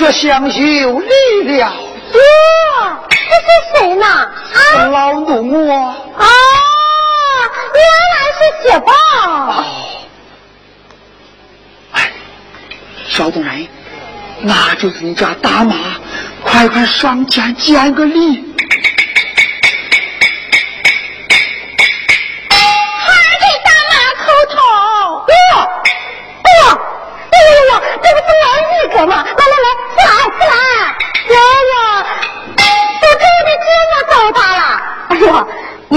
这厢有力量。哟，这是谁呢？啊，老奴啊。啊，原来是雪豹。哎，小东人，那就是你家大妈，快快上前见个礼。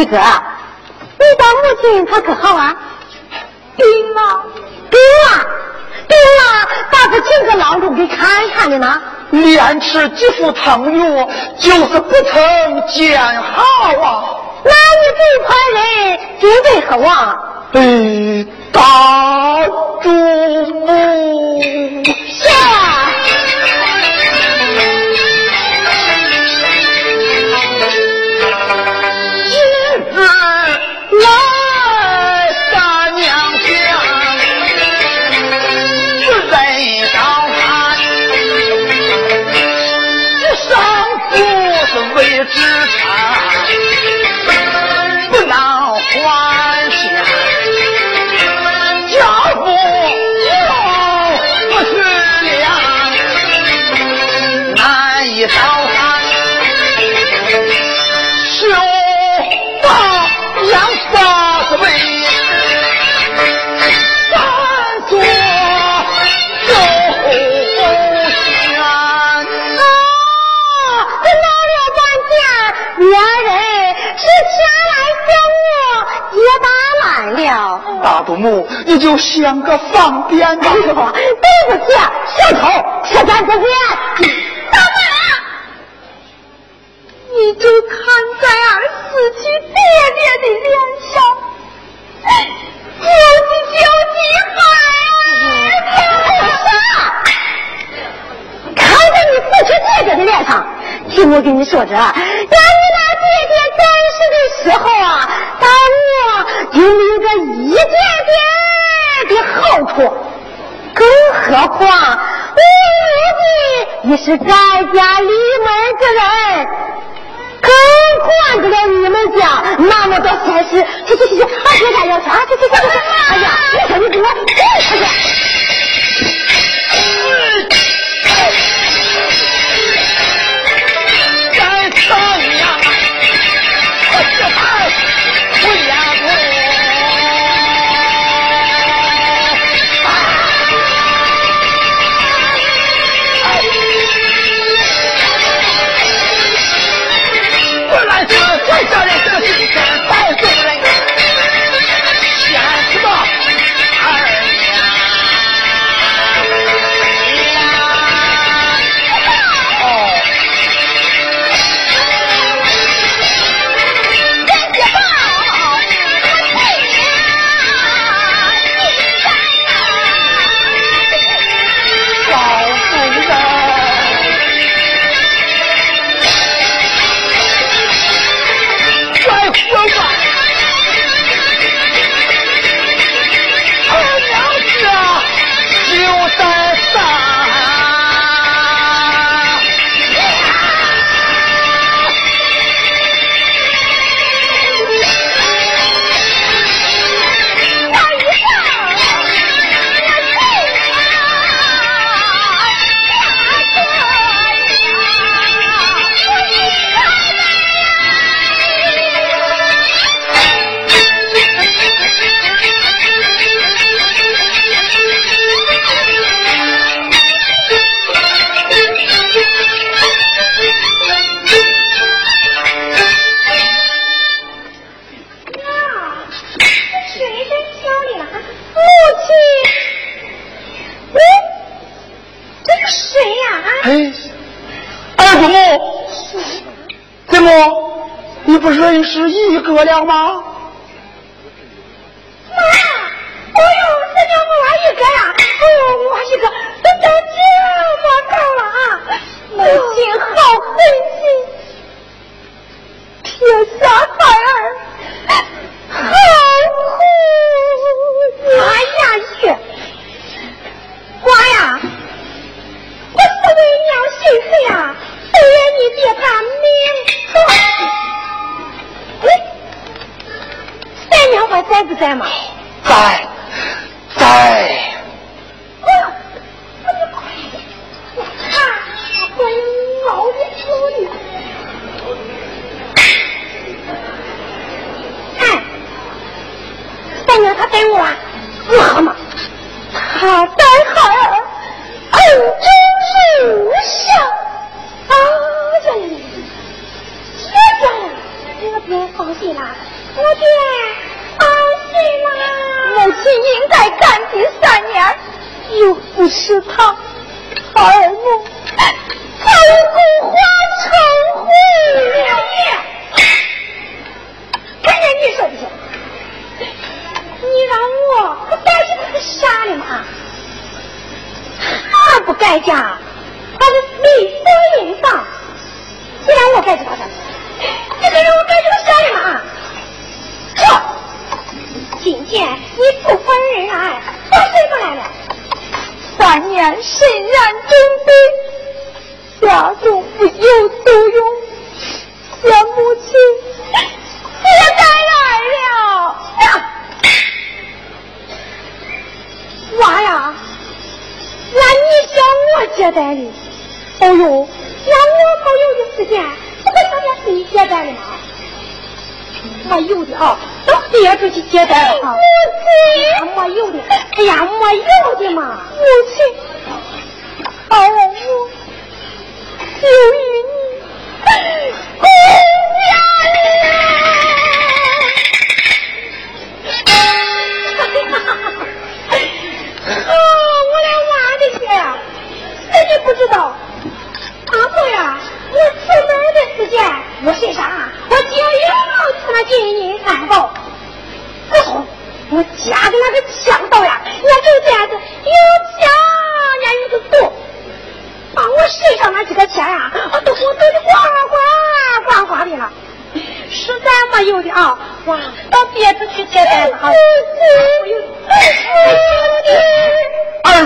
一哥，你当母亲她可好啊？病了，病啊，病了，咋不请个郎中给看看的呢？连吃几副汤药，就是不曾见好啊！那你这块人准备何往？哎，大主母，是大祖母，你就想个方便吧对不起，小偷，这咱不便。大妈，你就看在儿死去爹爹的脸上，救济救济孩子。看在你死去爹爹的脸上，听我跟你说着，让你那爹爹在世的时候啊，把我就留个一点点的好处，更何况我如今也是在家里门之人。更管不了你们家那么多闲事，去去去去，把别家要去啊！去去去去！哎呀，你说你给我滚出去！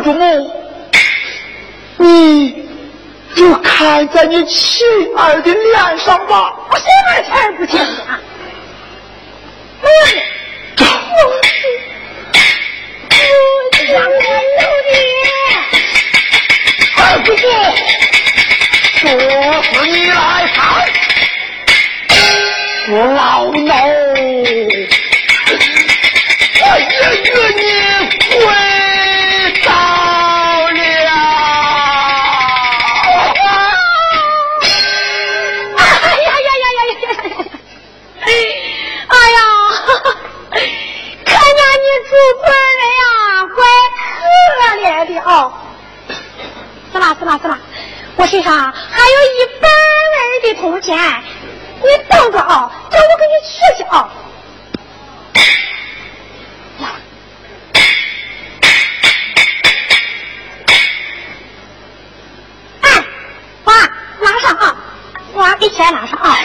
姑母，你就看在你亲儿的脸上吧，我什么钱不见。哎呀，母我，母亲，我你，二姑母，若是你来看我老奴，我也与你。我身上还有一百文的铜钱，你等着啊，叫我给你取去啊。哎，娃，拿上啊，娃给钱拿上啊。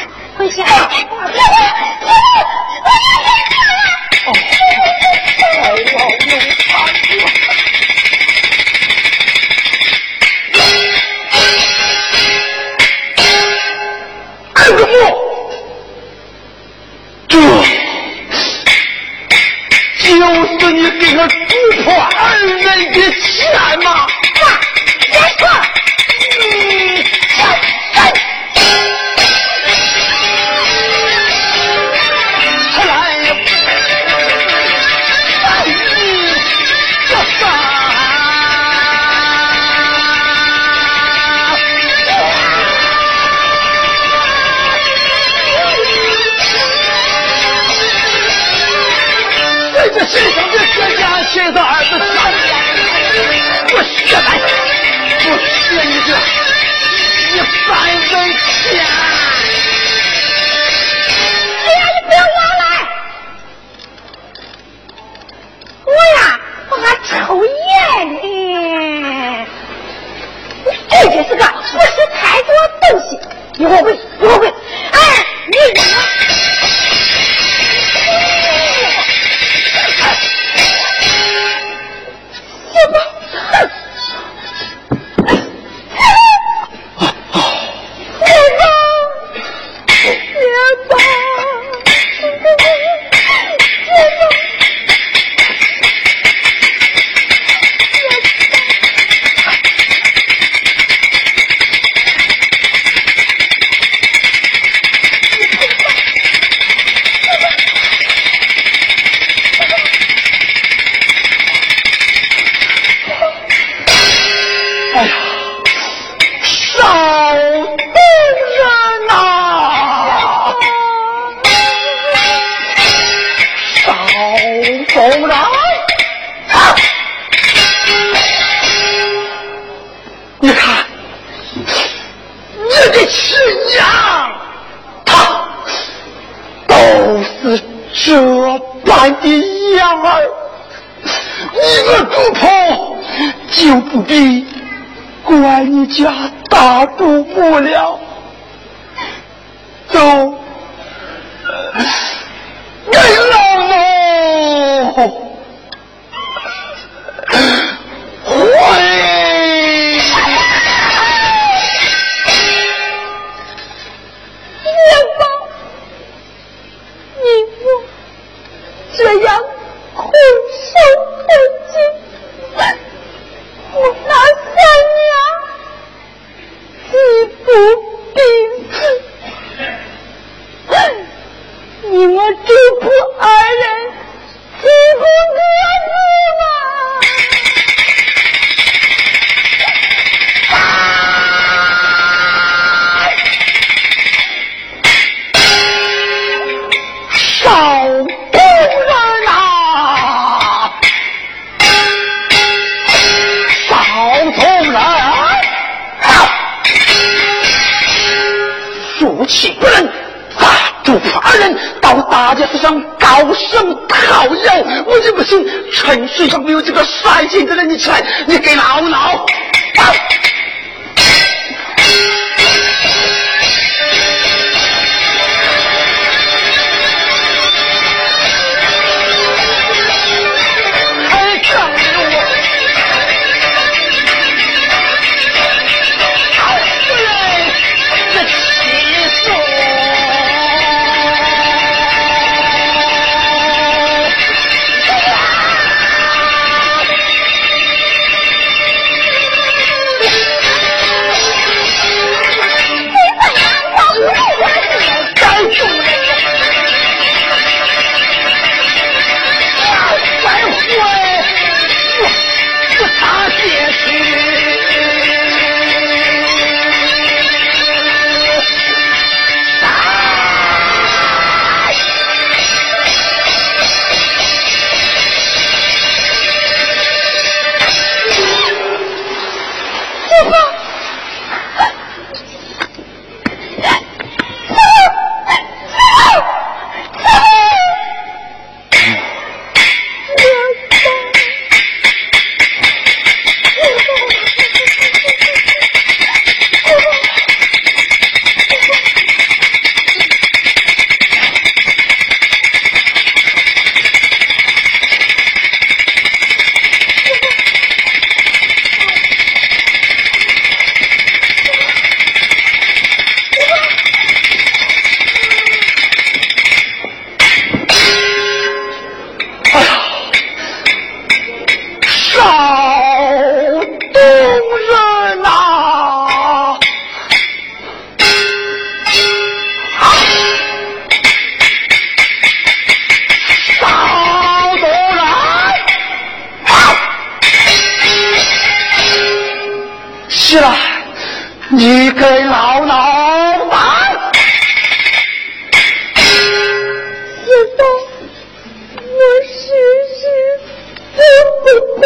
二人到大街上高声讨要我就不信城市上没有几个帅气的人你起来你给老老你给老老板。师傅，我试试，怎不动？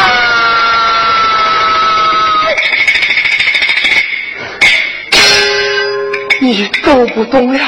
啊！你动不动了？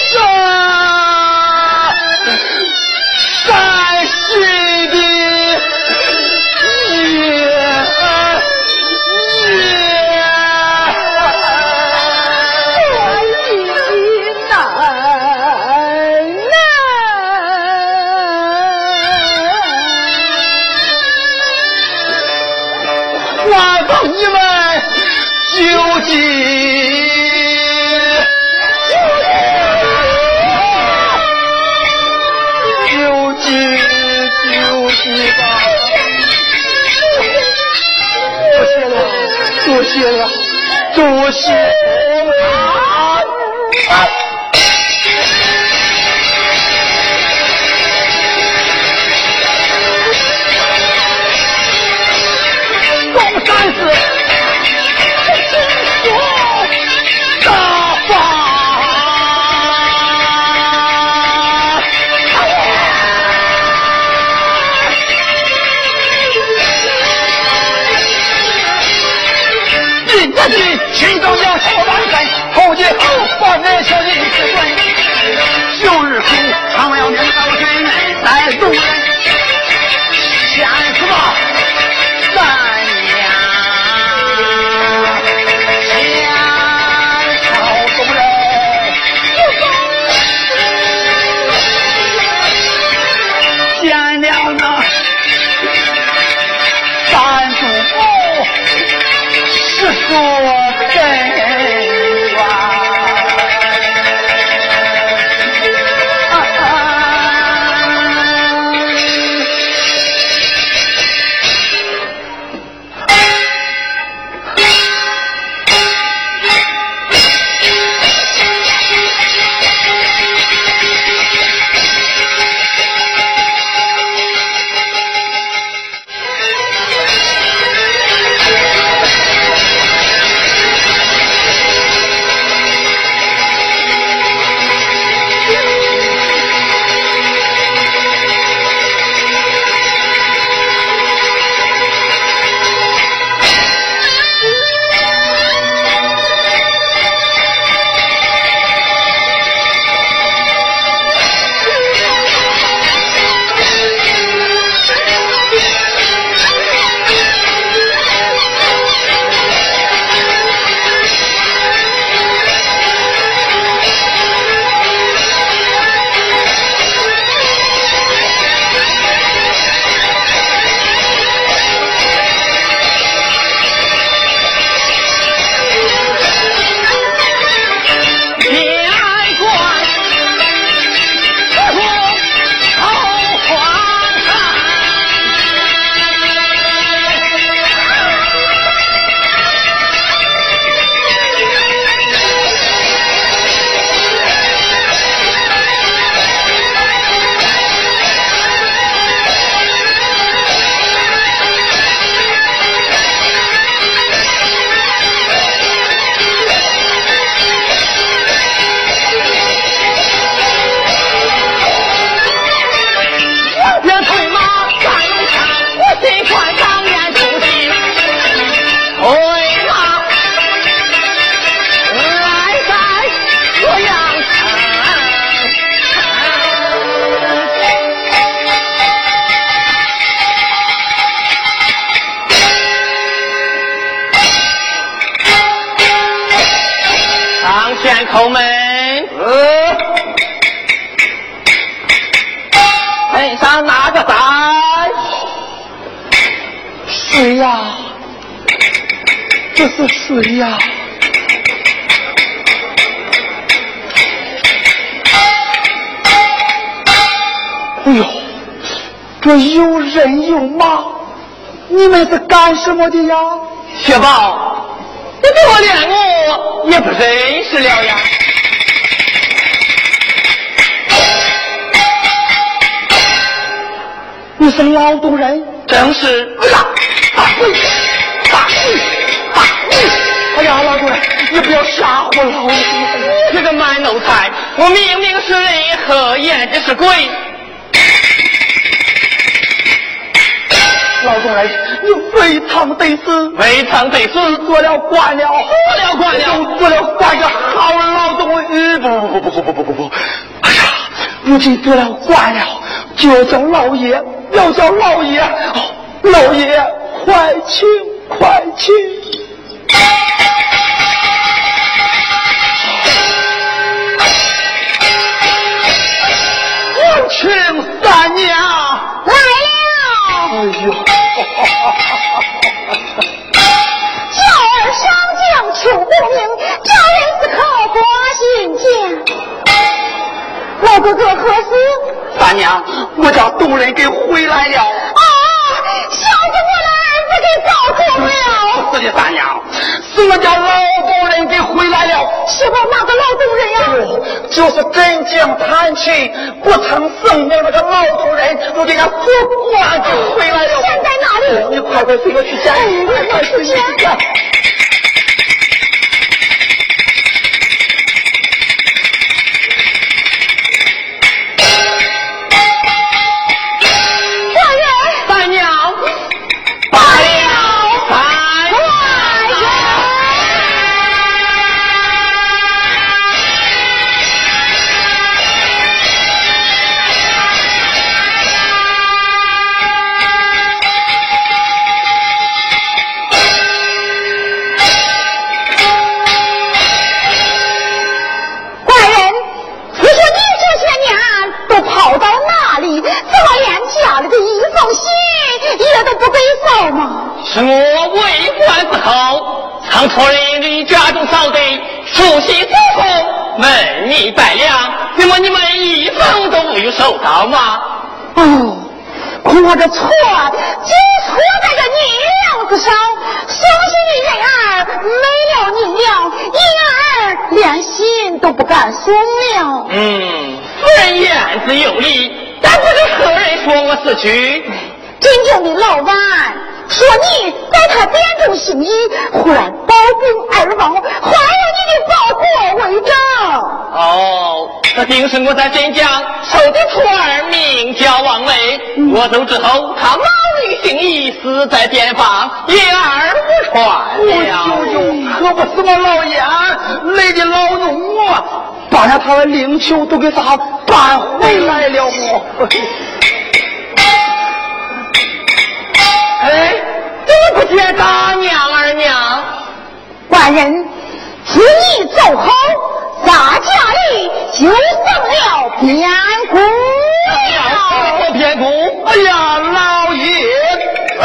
是多谢。这有人有马，你们是干什么的呀？雪宝，你跟我连我也不认识了呀？你是劳动人？正是。哎呀，大鬼，大鬼，大鬼！哎呀，劳动人，你不要吓唬老子！这个卖奴才，我明明是人，何言这是鬼？老动人，你非常得死，非常得死，做了官了，做了官了，做了官个好劳动人。不不不不不不不不！哎呀，如今做了官了，就要叫老爷，要叫老爷。哦，老爷，快请快请！有请三娘将求功名，这人是靠国心间。老哥哥何事？三娘，我家东人给回来了。啊！小子，我的儿子给搞走了。是的，三娘，是我家老东人给回来了。是我哪个老东人呀？就是镇江弹琴不曾生命那个老东人，我给他活官给回来了。现在哪里？你快快随我去见。哎快去见是我为官之后，曾托人离家中扫地，熟悉祖宗，问你百两，那么你们一分都没有收到吗？哦，我的错就错在这娘子上，相信你人儿没了你娘，你儿连心都不敢送了。嗯，夫人言之有理，但不知何人说我死去。真正的老板说你在他殿中行医，忽然暴病而亡，还有你的包裹为证。哦，这定是我在镇江收的徒儿，名叫王维。我走之后，他冒雨行医，死在边防，言而不传我了。舅舅可不是我老爷，累的老奴啊，把那他的灵柩都给他搬回来了哎，怎么不见大娘儿娘？官人，请你走后，咱家里就送了偏姑了。我偏姑。哎呀，老爷，嘿，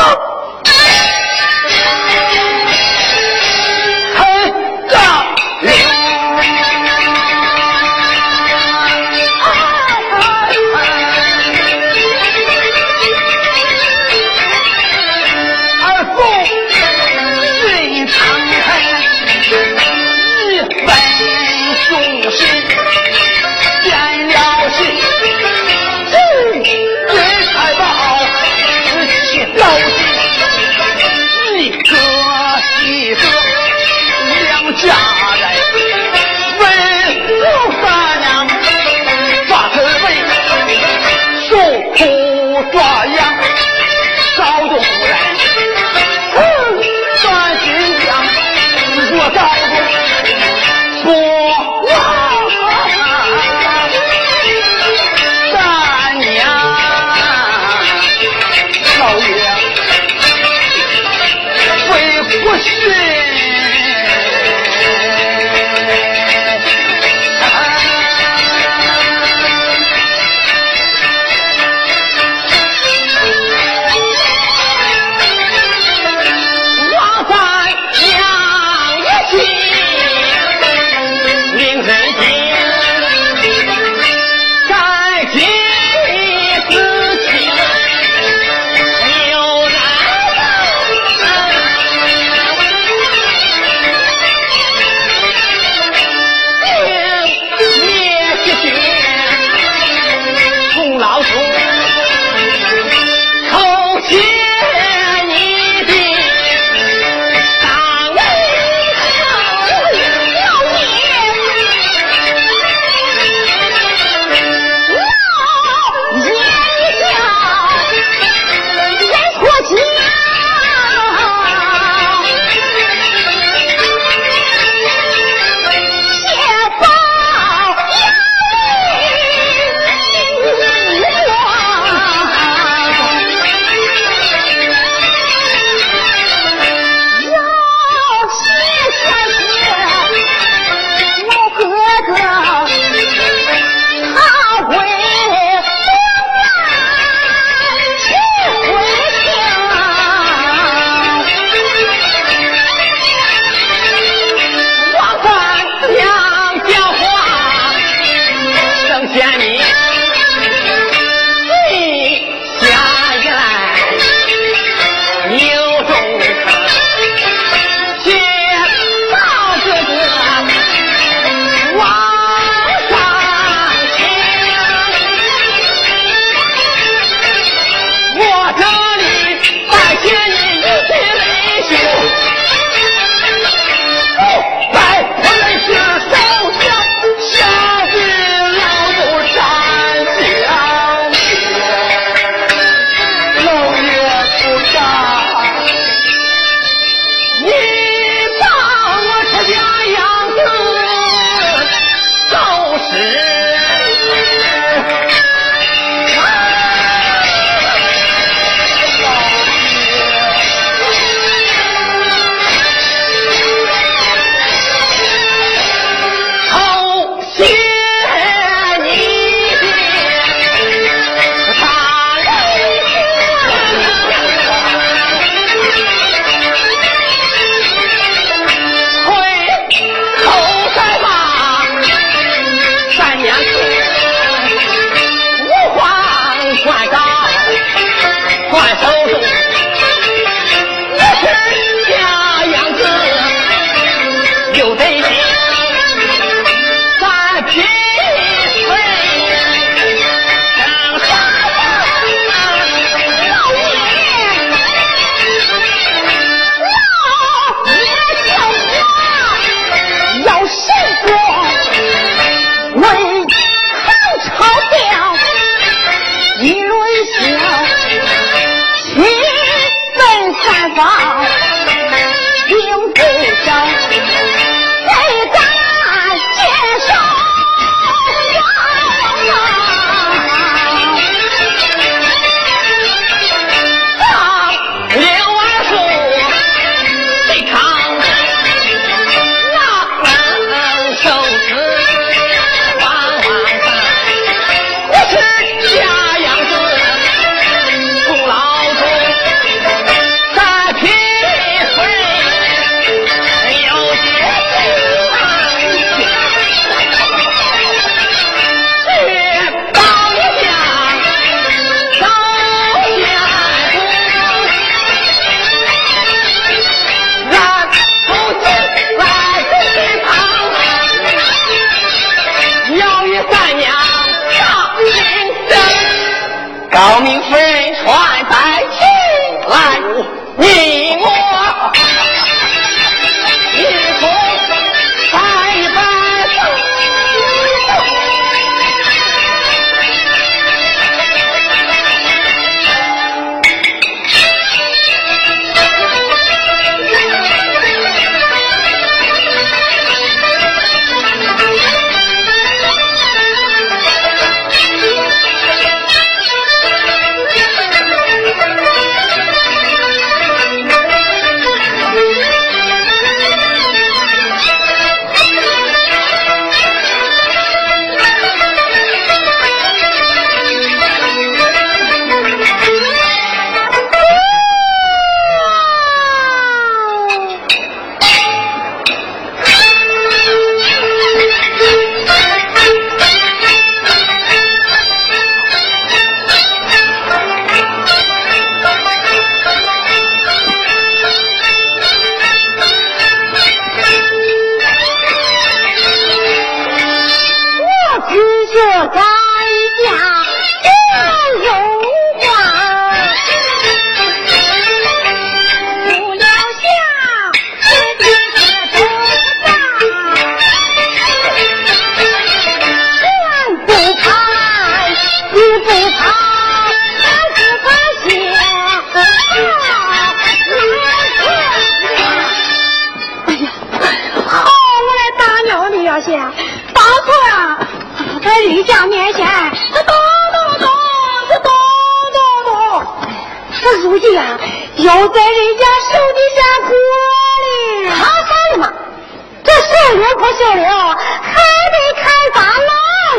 不受领，还得看咱老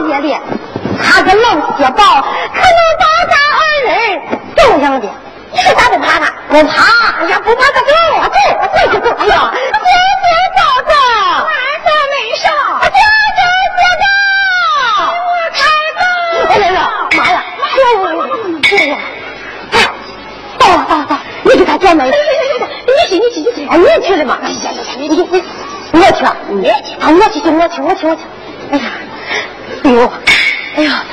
爷的。他个老铁宝，可能把咱二人怎样的？你说咋不怕他？不怕，哎呀，不怕他走，走，走，走，哎呀，走走走走，晚上没上，走走走走，我开哎呀呀，妈呀，哎呀，到了到了到了，你给他叫门，你去你去你去，你去了吗？哎呀，你你你，我去，你去，啊，我去去我去我去我去，哎呀，哎呦，哎呀。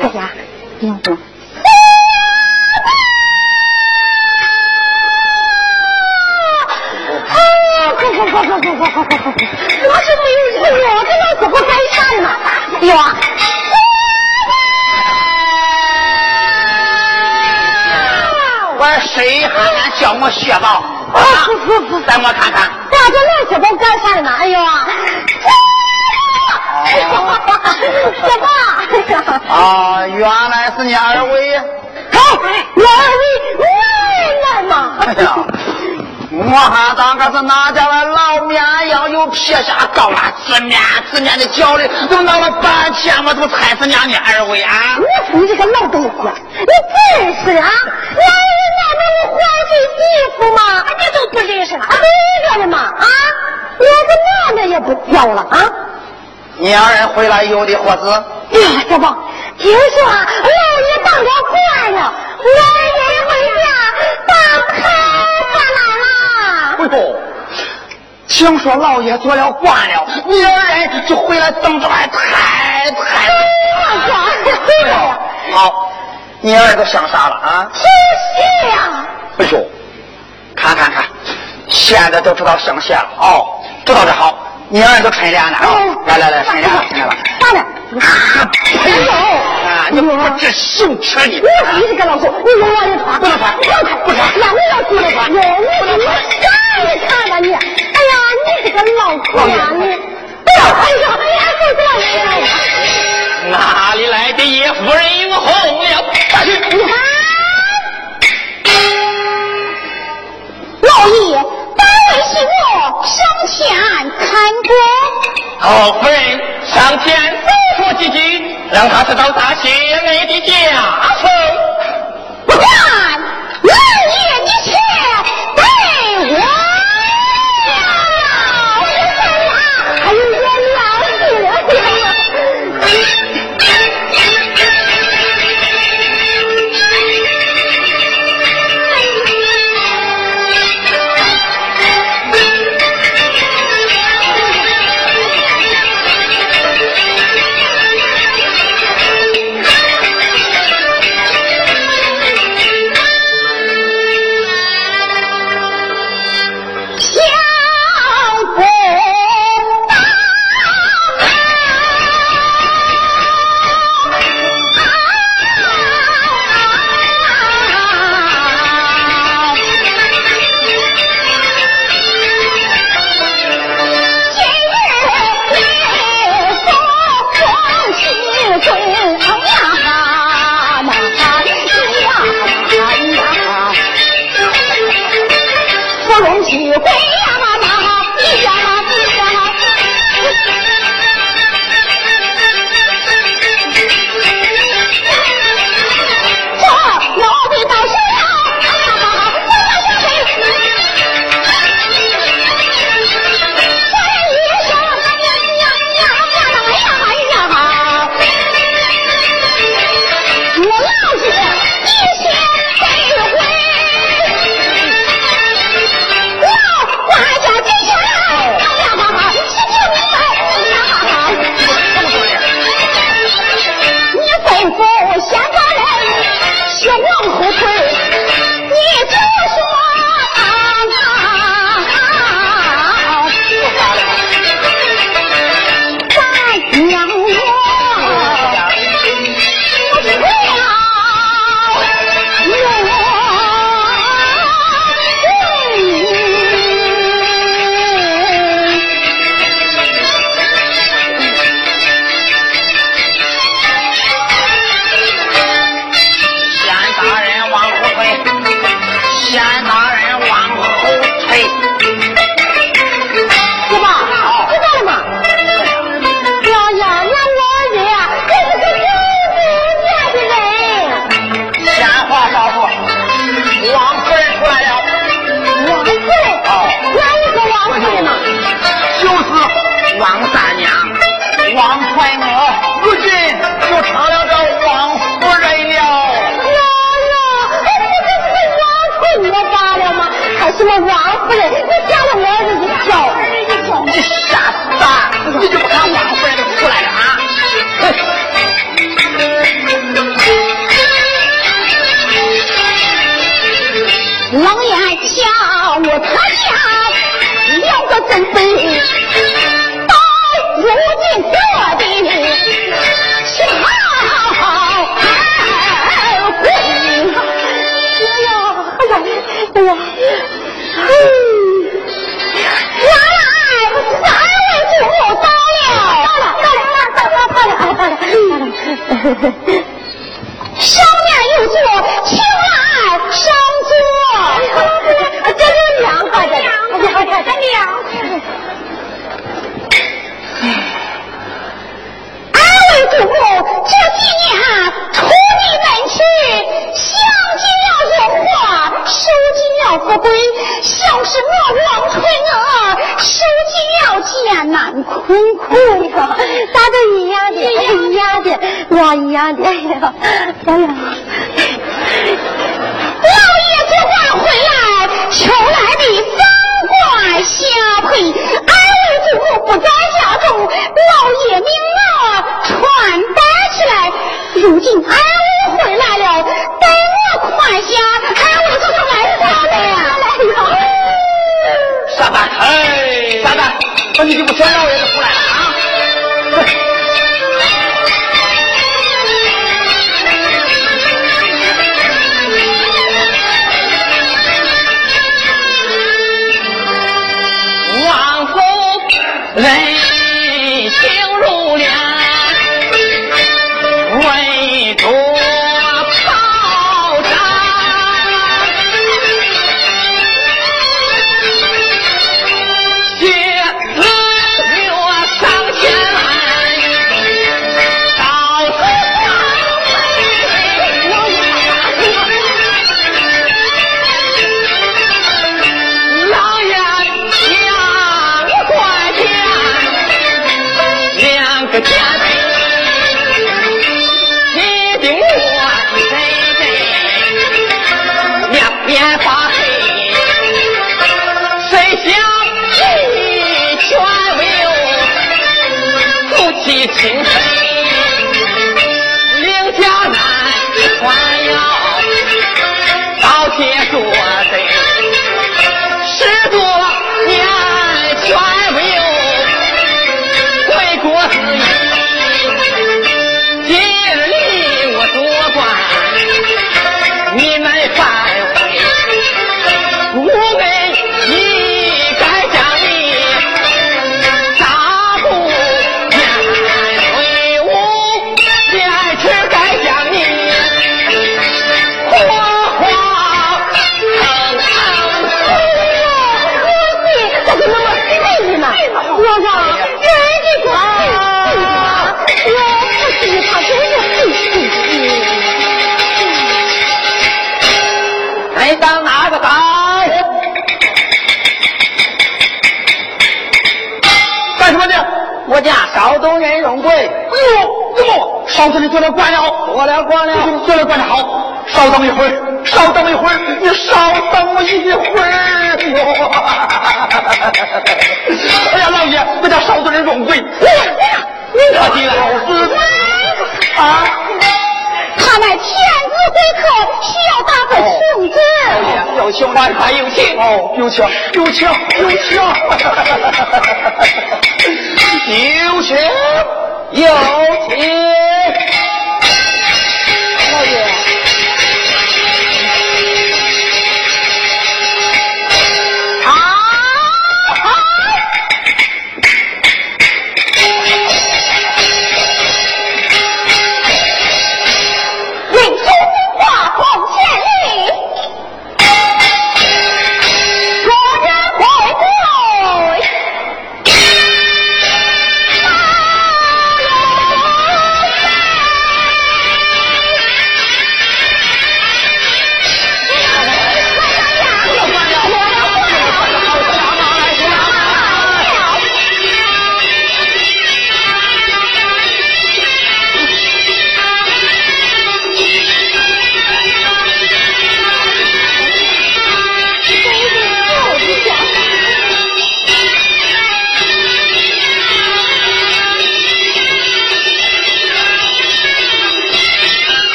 大家，你要你二位。好，我二位喂来嘛。哎呀，我还当个是哪家的老绵羊，又撇下高拉直面直面的叫的，怎么闹了半天我都猜是娘你二位啊？我说你这个老东西，你真是的啊！俺人那能有坏嘴媳妇吗？你都不认识了，哪个的嘛啊？连个男的也不叫了啊！你二人回来有的伙子？呀，小宝，听说老爷当了官了，俺人回家当太太来了。哎呦，听说老爷做了官了，你二人就回来等着俺太太。好，你二都想啥了啊？听戏呀！哎呦，看看看，现在都知道生谢了哦，知道的好，你二人都春联了啊、嗯来来来，春联了，春联了。咋的？哎呦，啊，你不知羞耻你！我你是个老狗，你有我的穿，不能穿不能穿，不穿那我要出来穿，哟，你你看看吧你，哎呀，你是个老狗呀你，哎呀，哎呀，哎呀，走走走，哪里来的叶夫人迎红了？下去，你看，老爷，本为媳妇上前看过。好夫人上前吩咐几句，让他知道大谢恩的家风。不干，艰难困苦呀！咱都一样的，一样的，我一样的。哎呀，哎呀！老爷做官回来，求来的风光下配，二位祖母不在家中，老爷命我传带起来。如今二位回来了，待我宽下，二位就就来啥了？傻蛋，哎，傻蛋，那你就不想让我爷子出来了啊？怎么？少东你做了官了？做了官了。做了官了，好。稍等一会儿，稍等一会儿，你稍等我一会儿。哎呀，老爷，我家少的人荣贵。他的老子啊！他乃天子会客，需要打个请字。有请万岁，有请哦，有请，有请，有请，有请，有请，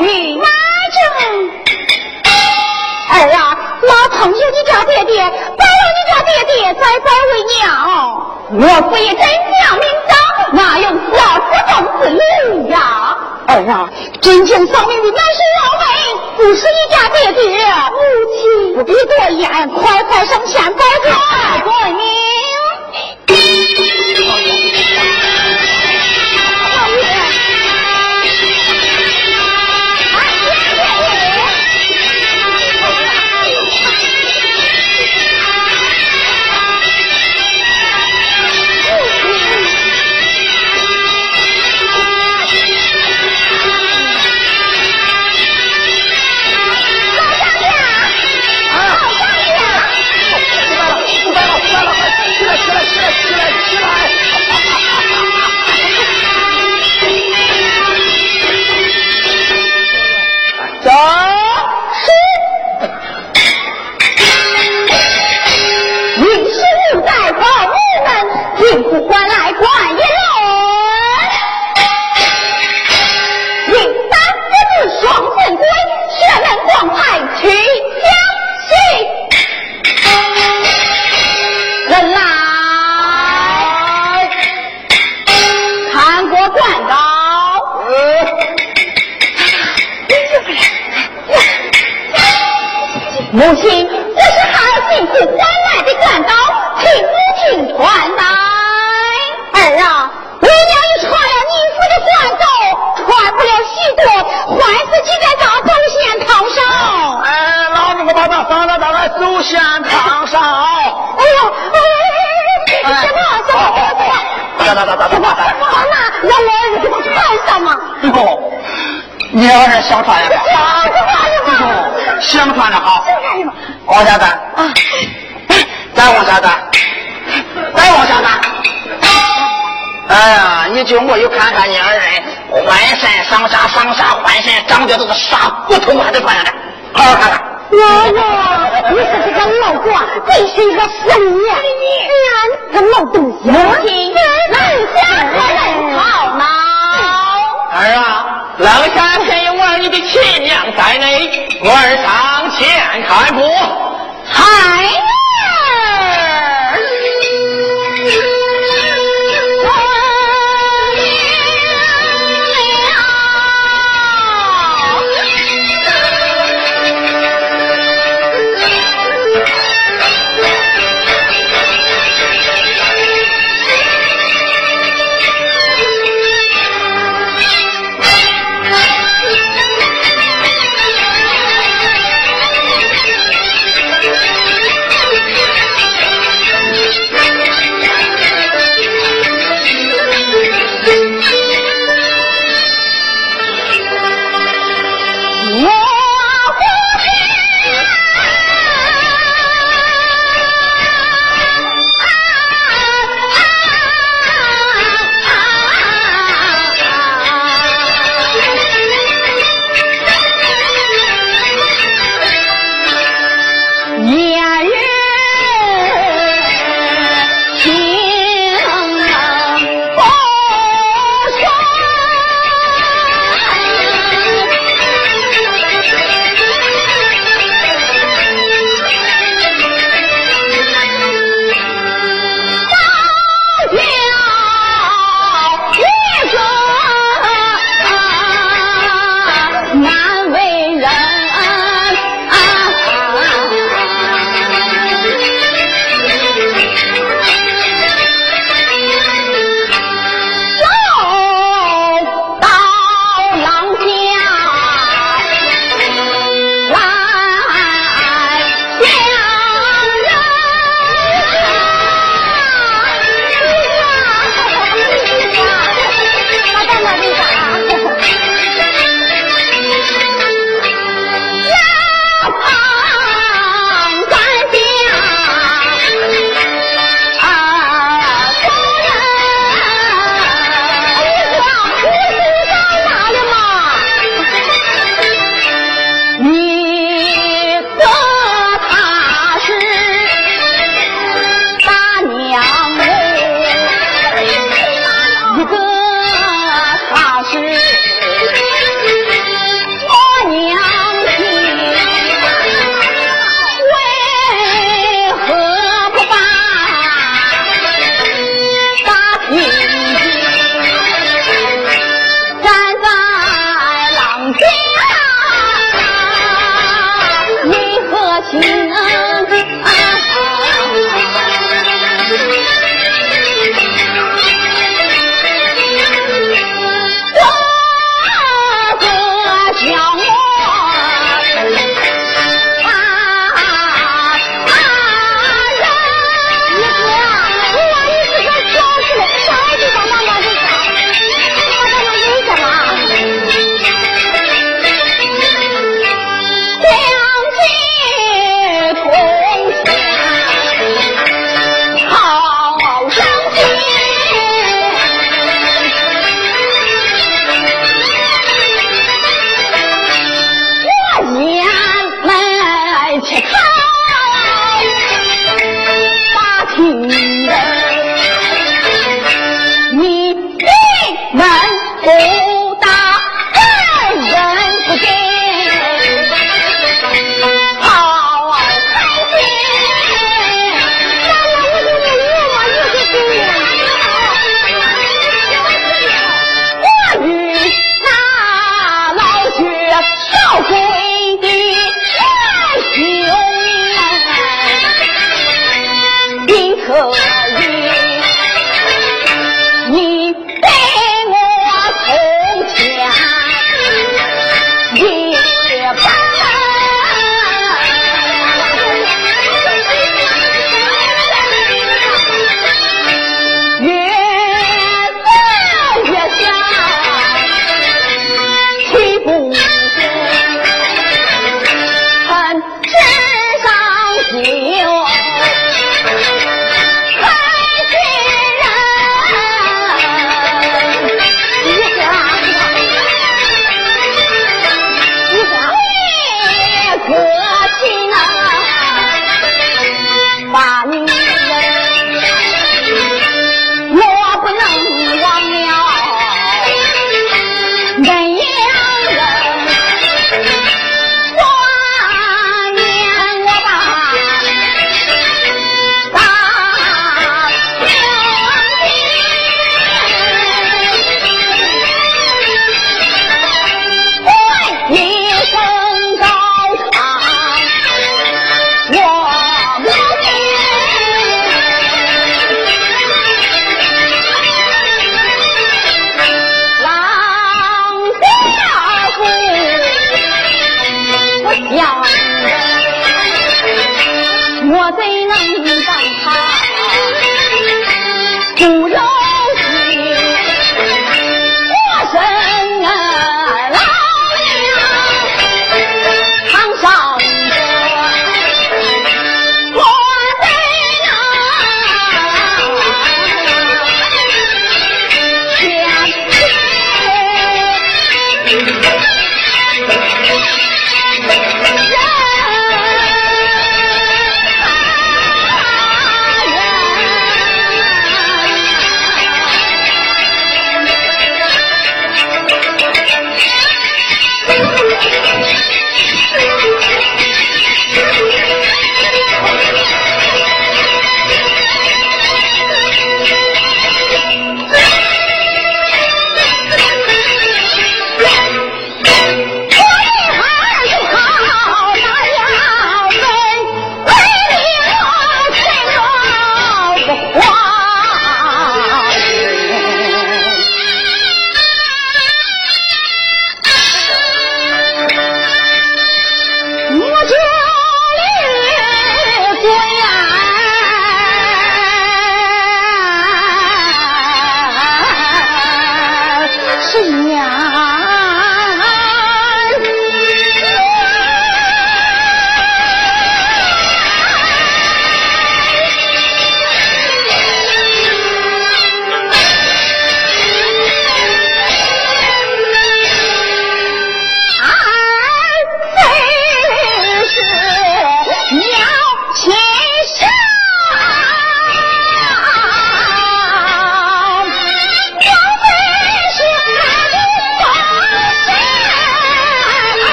你哪正儿啊，老朋友，你家爹爹，保佑你家爹爹，再拜为娘。我不一真娘名章，哪用老夫当子女呀？儿啊，真情丧命的乃是老妹，不是你家爹爹。母亲，不必多言，快快上前拜堂。拜娘。母亲，这是孩儿辛苦换来的干刀，请母亲穿戴。儿啊，为娘已穿了你父的官走，穿不了许多，坏死几在大走线堂上。哎，老子我把他放到那个走线堂上。哎呦，哎，什么什么什么？哒哒哒哒哒哒哒！放那，让我儿子给他穿上嘛。哎呦，你儿子想穿呀？哎呦，想穿的好。往下站。啊，再往下站。再往下站。哎呀，你就没有看看你二人浑身上下上下浑身长的都是啥骨头还得穿上的，好好看看。爷爷，你说这个老国真是一个神人，俺个老东西。母亲，冷下可人好恼。儿啊，冷下偏你的亲娘在内，我儿上前看过。嗨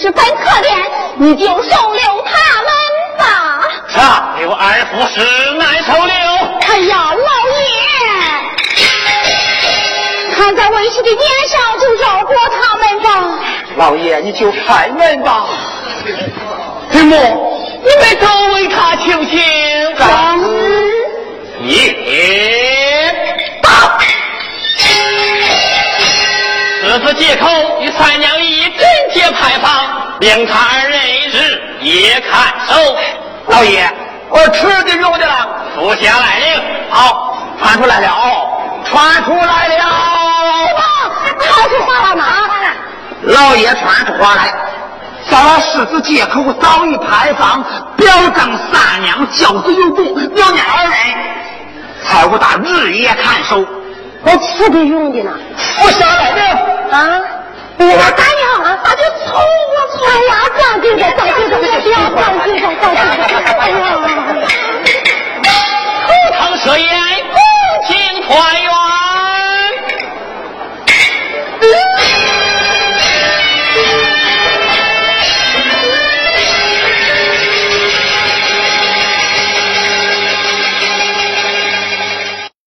十分可怜，你就收留他们吧。上刘二夫是难收留。哎呀，老爷，看在为师的面上，就饶过他们吧。老爷，你就开门吧。岳母，你们都为他请请。也到。此次借口与三娘一贞节牌坊，令他二人一日夜看守。老爷，我吃的用的了。属下来令。好，传出来了，传出来了。他说话了吗？老爷传出话来，咱俩狮子借口早已牌坊，表彰三娘教子有功，娘娘二人才务大日夜看守。我吃的用的呢。服下来了，啊！我答应，俺就从我从。哎呀，当兵的，当兵的，呀，当兵的，当兵的，哎呀，赴堂涉宴，共庆团圆。